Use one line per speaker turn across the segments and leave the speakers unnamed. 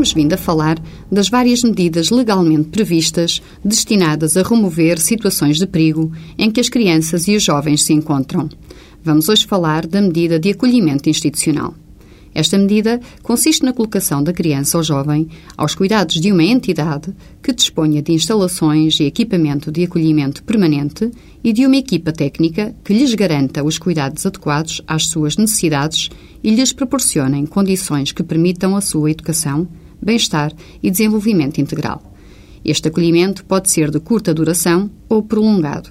temos vindo a falar das várias medidas legalmente previstas destinadas a remover situações de perigo em que as crianças e os jovens se encontram. Vamos hoje falar da medida de acolhimento institucional. Esta medida consiste na colocação da criança ou jovem aos cuidados de uma entidade que disponha de instalações e equipamento de acolhimento permanente e de uma equipa técnica que lhes garanta os cuidados adequados às suas necessidades e lhes proporcionem condições que permitam a sua educação, bem-estar e desenvolvimento integral. Este acolhimento pode ser de curta duração ou prolongado.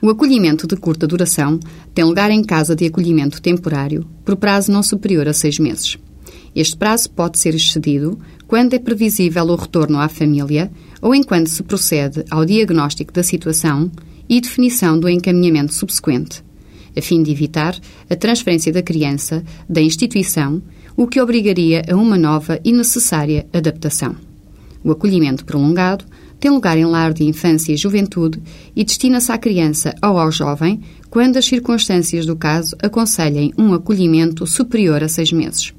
O acolhimento de curta duração tem lugar em casa de acolhimento temporário por prazo não superior a seis meses. Este prazo pode ser excedido quando é previsível o retorno à família ou enquanto se procede ao diagnóstico da situação e definição do encaminhamento subsequente, a fim de evitar a transferência da criança da instituição, o que obrigaria a uma nova e necessária adaptação. O acolhimento prolongado tem lugar em lar de infância e juventude e destina-se à criança ou ao jovem quando as circunstâncias do caso aconselhem um acolhimento superior a seis meses.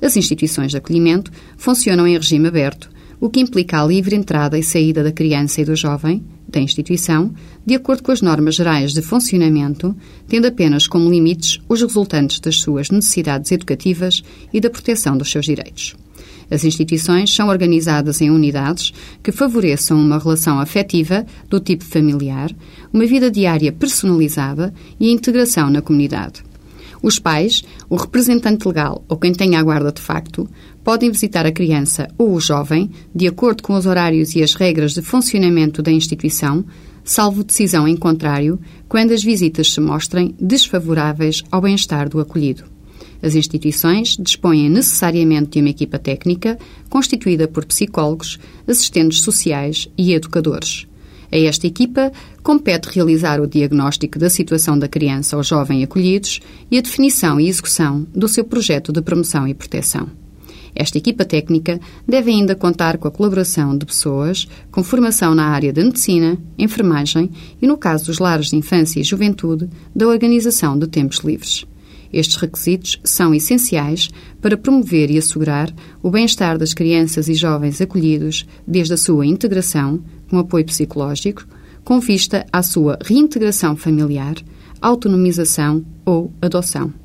As instituições de acolhimento funcionam em regime aberto, o que implica a livre entrada e saída da criança e do jovem da instituição, de acordo com as normas gerais de funcionamento, tendo apenas como limites os resultantes das suas necessidades educativas e da proteção dos seus direitos. As instituições são organizadas em unidades que favoreçam uma relação afetiva do tipo familiar, uma vida diária personalizada e a integração na comunidade. Os pais, o representante legal ou quem tenha a guarda de facto podem visitar a criança ou o jovem, de acordo com os horários e as regras de funcionamento da instituição, salvo decisão em contrário, quando as visitas se mostrem desfavoráveis ao bem-estar do acolhido. As instituições dispõem necessariamente de uma equipa técnica constituída por psicólogos, assistentes sociais e educadores. A esta equipa compete realizar o diagnóstico da situação da criança ou jovem acolhidos e a definição e execução do seu projeto de promoção e proteção. Esta equipa técnica deve ainda contar com a colaboração de pessoas com formação na área da medicina, enfermagem e, no caso dos lares de infância e juventude, da organização de tempos livres. Estes requisitos são essenciais para promover e assegurar o bem-estar das crianças e jovens acolhidos desde a sua integração, com apoio psicológico, com vista à sua reintegração familiar, autonomização ou adoção.